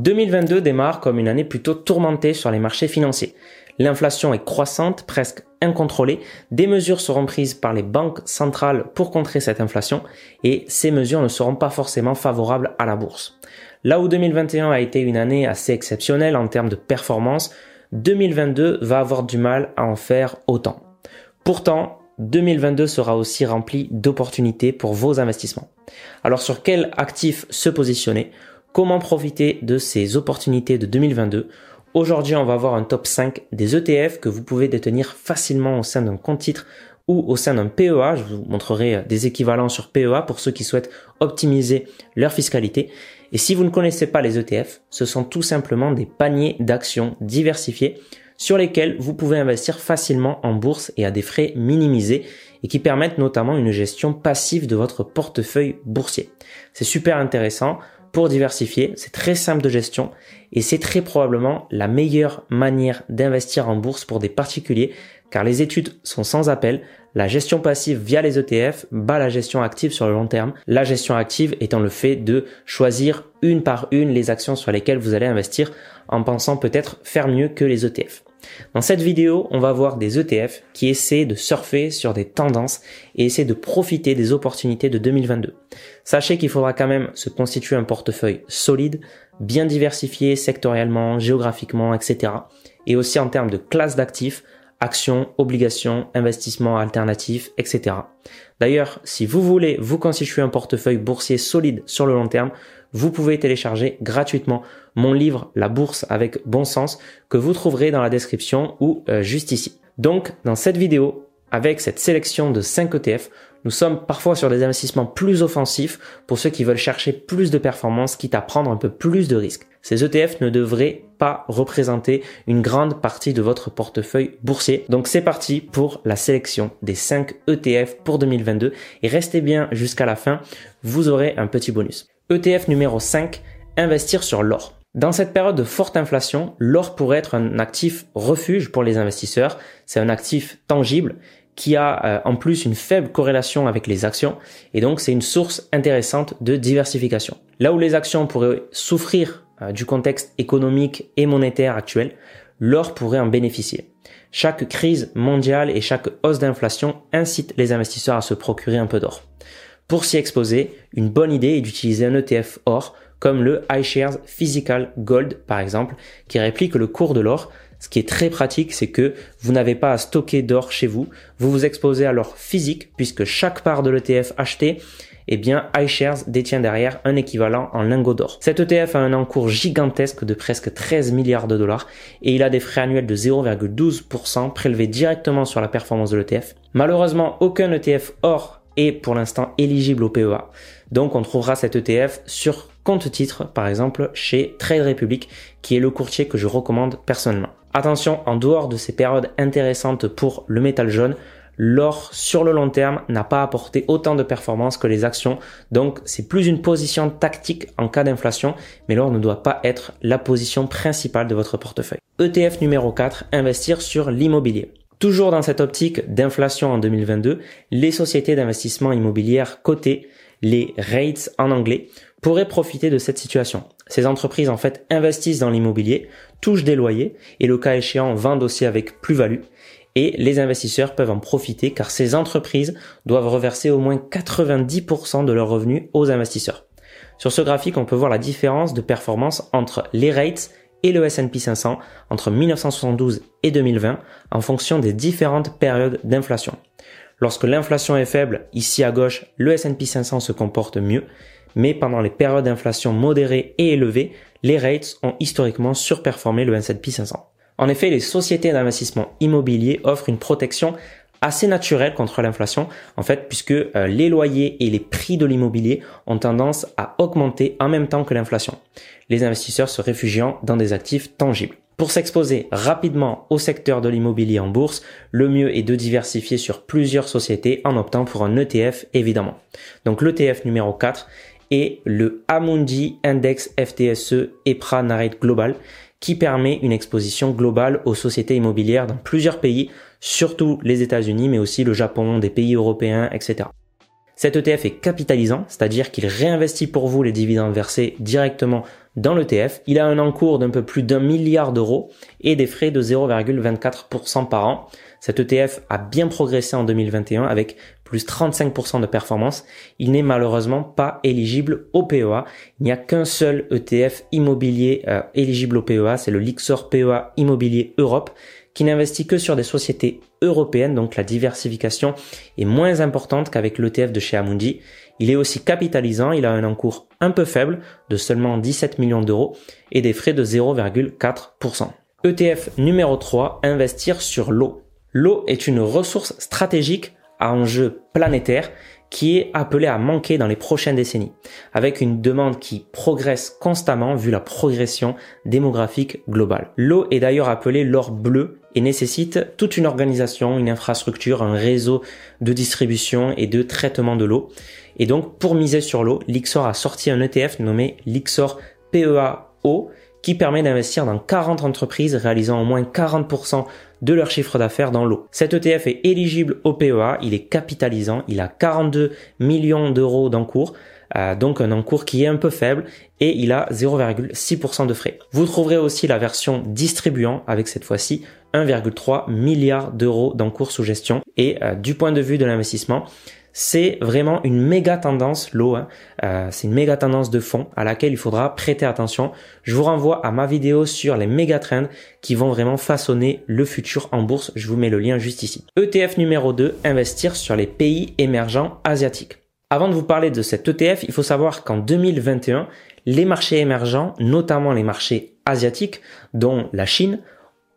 2022 démarre comme une année plutôt tourmentée sur les marchés financiers. L'inflation est croissante, presque incontrôlée. Des mesures seront prises par les banques centrales pour contrer cette inflation et ces mesures ne seront pas forcément favorables à la bourse. Là où 2021 a été une année assez exceptionnelle en termes de performance, 2022 va avoir du mal à en faire autant. Pourtant, 2022 sera aussi rempli d'opportunités pour vos investissements. Alors sur quel actif se positionner? Comment profiter de ces opportunités de 2022 Aujourd'hui, on va voir un top 5 des ETF que vous pouvez détenir facilement au sein d'un compte titre ou au sein d'un PEA. Je vous montrerai des équivalents sur PEA pour ceux qui souhaitent optimiser leur fiscalité. Et si vous ne connaissez pas les ETF, ce sont tout simplement des paniers d'actions diversifiés sur lesquels vous pouvez investir facilement en bourse et à des frais minimisés et qui permettent notamment une gestion passive de votre portefeuille boursier. C'est super intéressant pour diversifier, c'est très simple de gestion et c'est très probablement la meilleure manière d'investir en bourse pour des particuliers car les études sont sans appel. La gestion passive via les ETF bat la gestion active sur le long terme. La gestion active étant le fait de choisir une par une les actions sur lesquelles vous allez investir en pensant peut-être faire mieux que les ETF. Dans cette vidéo, on va voir des ETF qui essaient de surfer sur des tendances et essaient de profiter des opportunités de 2022. Sachez qu'il faudra quand même se constituer un portefeuille solide, bien diversifié sectoriellement, géographiquement, etc. Et aussi en termes de classe d'actifs, actions, obligations, investissements alternatifs, etc. D'ailleurs, si vous voulez vous constituer un portefeuille boursier solide sur le long terme, vous pouvez télécharger gratuitement mon livre La bourse avec bon sens que vous trouverez dans la description ou euh, juste ici. Donc, dans cette vidéo, avec cette sélection de 5 ETF, nous sommes parfois sur des investissements plus offensifs pour ceux qui veulent chercher plus de performance, quitte à prendre un peu plus de risques. Ces ETF ne devraient pas représenter une grande partie de votre portefeuille boursier. Donc c'est parti pour la sélection des 5 ETF pour 2022 et restez bien jusqu'à la fin, vous aurez un petit bonus. ETF numéro 5, investir sur l'or. Dans cette période de forte inflation, l'or pourrait être un actif refuge pour les investisseurs. C'est un actif tangible qui a euh, en plus une faible corrélation avec les actions et donc c'est une source intéressante de diversification. Là où les actions pourraient souffrir du contexte économique et monétaire actuel, l'or pourrait en bénéficier. Chaque crise mondiale et chaque hausse d'inflation incite les investisseurs à se procurer un peu d'or. Pour s'y exposer, une bonne idée est d'utiliser un ETF or comme le iShares Physical Gold par exemple, qui réplique le cours de l'or. Ce qui est très pratique, c'est que vous n'avez pas à stocker d'or chez vous, vous vous exposez à l'or physique puisque chaque part de l'ETF acheté eh bien iShares détient derrière un équivalent en lingots d'or. Cet ETF a un encours gigantesque de presque 13 milliards de dollars et il a des frais annuels de 0,12% prélevés directement sur la performance de l'ETF. Malheureusement, aucun ETF or est pour l'instant éligible au PEA. Donc on trouvera cet ETF sur compte titre, par exemple chez Trade Republic, qui est le courtier que je recommande personnellement. Attention, en dehors de ces périodes intéressantes pour le métal jaune, l'or sur le long terme n'a pas apporté autant de performance que les actions. Donc c'est plus une position tactique en cas d'inflation, mais l'or ne doit pas être la position principale de votre portefeuille. ETF numéro 4, investir sur l'immobilier. Toujours dans cette optique d'inflation en 2022, les sociétés d'investissement immobilière cotées, les REITs en anglais, pourraient profiter de cette situation. Ces entreprises en fait investissent dans l'immobilier, touchent des loyers et le cas échéant vendent aussi avec plus-value. Et les investisseurs peuvent en profiter car ces entreprises doivent reverser au moins 90% de leurs revenus aux investisseurs. Sur ce graphique, on peut voir la différence de performance entre les rates et le S&P 500 entre 1972 et 2020 en fonction des différentes périodes d'inflation. Lorsque l'inflation est faible, ici à gauche, le S&P 500 se comporte mieux, mais pendant les périodes d'inflation modérées et élevées, les rates ont historiquement surperformé le S&P 500. En effet, les sociétés d'investissement immobilier offrent une protection assez naturelle contre l'inflation, en fait, puisque euh, les loyers et les prix de l'immobilier ont tendance à augmenter en même temps que l'inflation. Les investisseurs se réfugiant dans des actifs tangibles. Pour s'exposer rapidement au secteur de l'immobilier en bourse, le mieux est de diversifier sur plusieurs sociétés en optant pour un ETF évidemment. Donc l'ETF numéro 4 est le Amundi Index FTSE EPRA Nareit Global qui permet une exposition globale aux sociétés immobilières dans plusieurs pays, surtout les États-Unis, mais aussi le Japon, des pays européens, etc. Cet ETF est capitalisant, c'est-à-dire qu'il réinvestit pour vous les dividendes versés directement dans l'ETF. Il a un encours d'un peu plus d'un milliard d'euros et des frais de 0,24% par an. Cet ETF a bien progressé en 2021 avec plus 35% de performance. Il n'est malheureusement pas éligible au PEA. Il n'y a qu'un seul ETF immobilier euh, éligible au PEA, c'est le Lixor PEA Immobilier Europe n'investit que sur des sociétés européennes, donc la diversification est moins importante qu'avec l'ETF de chez Amundi. Il est aussi capitalisant, il a un encours un peu faible de seulement 17 millions d'euros et des frais de 0,4%. ETF numéro 3, investir sur l'eau. L'eau est une ressource stratégique à enjeu planétaire qui est appelée à manquer dans les prochaines décennies, avec une demande qui progresse constamment vu la progression démographique globale. L'eau est d'ailleurs appelée l'or bleu et nécessite toute une organisation, une infrastructure, un réseau de distribution et de traitement de l'eau. Et donc, pour miser sur l'eau, Lixor a sorti un ETF nommé Lixor PEA Eau qui permet d'investir dans 40 entreprises réalisant au moins 40% de leur chiffre d'affaires dans l'eau. Cet ETF est éligible au PEA, il est capitalisant, il a 42 millions d'euros d'encours, euh, donc un encours qui est un peu faible et il a 0,6% de frais. Vous trouverez aussi la version distribuant avec cette fois-ci 1,3 milliard d'euros d'encours sous gestion et euh, du point de vue de l'investissement, c'est vraiment une méga tendance l'eau. Hein. Euh, c'est une méga tendance de fond à laquelle il faudra prêter attention. Je vous renvoie à ma vidéo sur les méga trends qui vont vraiment façonner le futur en bourse. Je vous mets le lien juste ici. ETF numéro 2, investir sur les pays émergents asiatiques. Avant de vous parler de cet ETF, il faut savoir qu'en 2021, les marchés émergents, notamment les marchés asiatiques, dont la Chine,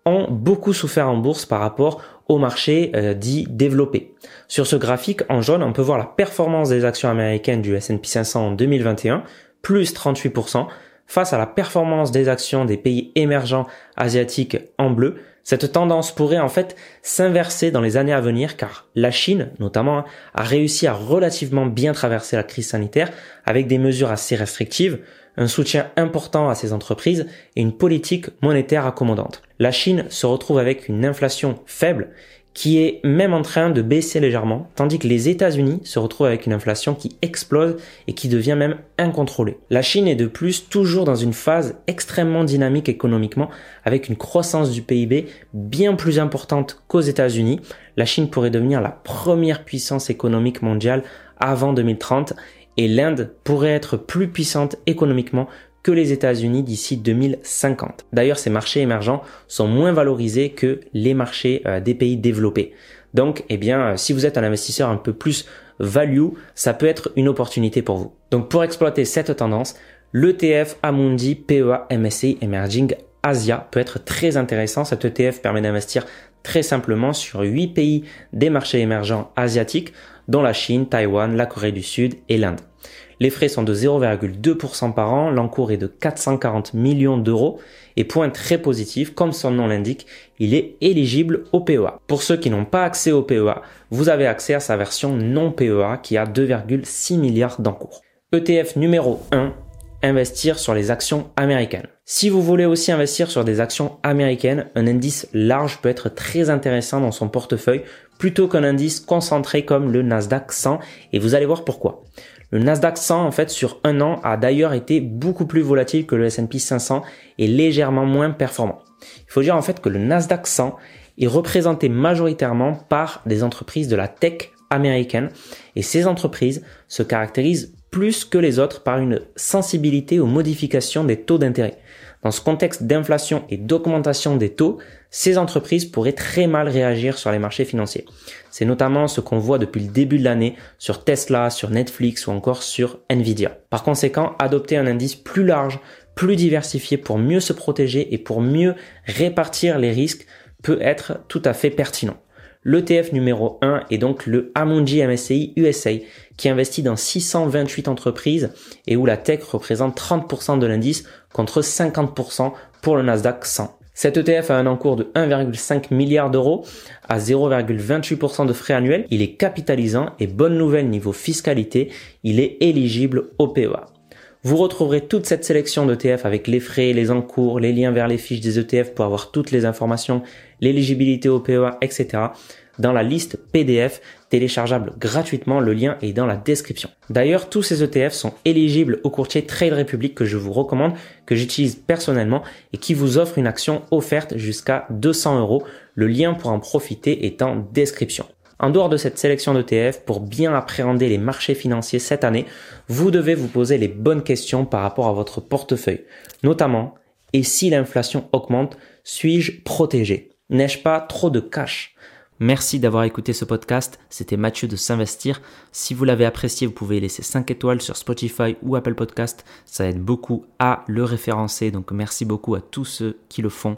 ont beaucoup souffert en bourse par rapport au marché euh, dit développé. Sur ce graphique en jaune, on peut voir la performance des actions américaines du S&P 500 en 2021, plus 38%, face à la performance des actions des pays émergents asiatiques en bleu. Cette tendance pourrait en fait s'inverser dans les années à venir car la Chine, notamment, a réussi à relativement bien traverser la crise sanitaire avec des mesures assez restrictives, un soutien important à ces entreprises et une politique monétaire accommodante. La Chine se retrouve avec une inflation faible qui est même en train de baisser légèrement, tandis que les États-Unis se retrouvent avec une inflation qui explose et qui devient même incontrôlée. La Chine est de plus toujours dans une phase extrêmement dynamique économiquement, avec une croissance du PIB bien plus importante qu'aux États-Unis. La Chine pourrait devenir la première puissance économique mondiale avant 2030 et l'Inde pourrait être plus puissante économiquement que les États-Unis d'ici 2050. D'ailleurs, ces marchés émergents sont moins valorisés que les marchés euh, des pays développés. Donc, eh bien, euh, si vous êtes un investisseur un peu plus value, ça peut être une opportunité pour vous. Donc, pour exploiter cette tendance, l'ETF Amundi PEA MSCI Emerging Asia peut être très intéressant. Cet ETF permet d'investir très simplement sur 8 pays des marchés émergents asiatiques, dont la Chine, Taïwan, la Corée du Sud et l'Inde. Les frais sont de 0,2% par an, l'encours est de 440 millions d'euros et point très positif, comme son nom l'indique, il est éligible au PEA. Pour ceux qui n'ont pas accès au PEA, vous avez accès à sa version non PEA qui a 2,6 milliards d'encours. ETF numéro 1, investir sur les actions américaines. Si vous voulez aussi investir sur des actions américaines, un indice large peut être très intéressant dans son portefeuille plutôt qu'un indice concentré comme le Nasdaq 100 et vous allez voir pourquoi. Le Nasdaq 100 en fait sur un an a d'ailleurs été beaucoup plus volatile que le S&P 500 et légèrement moins performant. Il faut dire en fait que le Nasdaq 100 est représenté majoritairement par des entreprises de la tech américaine et ces entreprises se caractérisent plus que les autres par une sensibilité aux modifications des taux d'intérêt. Dans ce contexte d'inflation et d'augmentation des taux, ces entreprises pourraient très mal réagir sur les marchés financiers. C'est notamment ce qu'on voit depuis le début de l'année sur Tesla, sur Netflix ou encore sur Nvidia. Par conséquent, adopter un indice plus large, plus diversifié pour mieux se protéger et pour mieux répartir les risques peut être tout à fait pertinent. L'ETF numéro 1 est donc le Amundi MSCI USA qui investit dans 628 entreprises et où la tech représente 30% de l'indice contre 50% pour le Nasdaq 100. Cet ETF a un encours de 1,5 milliard d'euros à 0,28% de frais annuels. Il est capitalisant et bonne nouvelle niveau fiscalité, il est éligible au PEA. Vous retrouverez toute cette sélection d'ETF avec les frais, les encours, les liens vers les fiches des ETF pour avoir toutes les informations, l'éligibilité au PEA, etc. dans la liste PDF téléchargeable gratuitement. Le lien est dans la description. D'ailleurs, tous ces ETF sont éligibles au courtier Trade Republic que je vous recommande, que j'utilise personnellement et qui vous offre une action offerte jusqu'à 200 euros. Le lien pour en profiter est en description. En dehors de cette sélection d'ETF, pour bien appréhender les marchés financiers cette année, vous devez vous poser les bonnes questions par rapport à votre portefeuille. Notamment, et si l'inflation augmente, suis-je protégé? N'ai-je pas trop de cash? Merci d'avoir écouté ce podcast. C'était Mathieu de S'investir. Si vous l'avez apprécié, vous pouvez laisser 5 étoiles sur Spotify ou Apple Podcast. Ça aide beaucoup à le référencer. Donc merci beaucoup à tous ceux qui le font.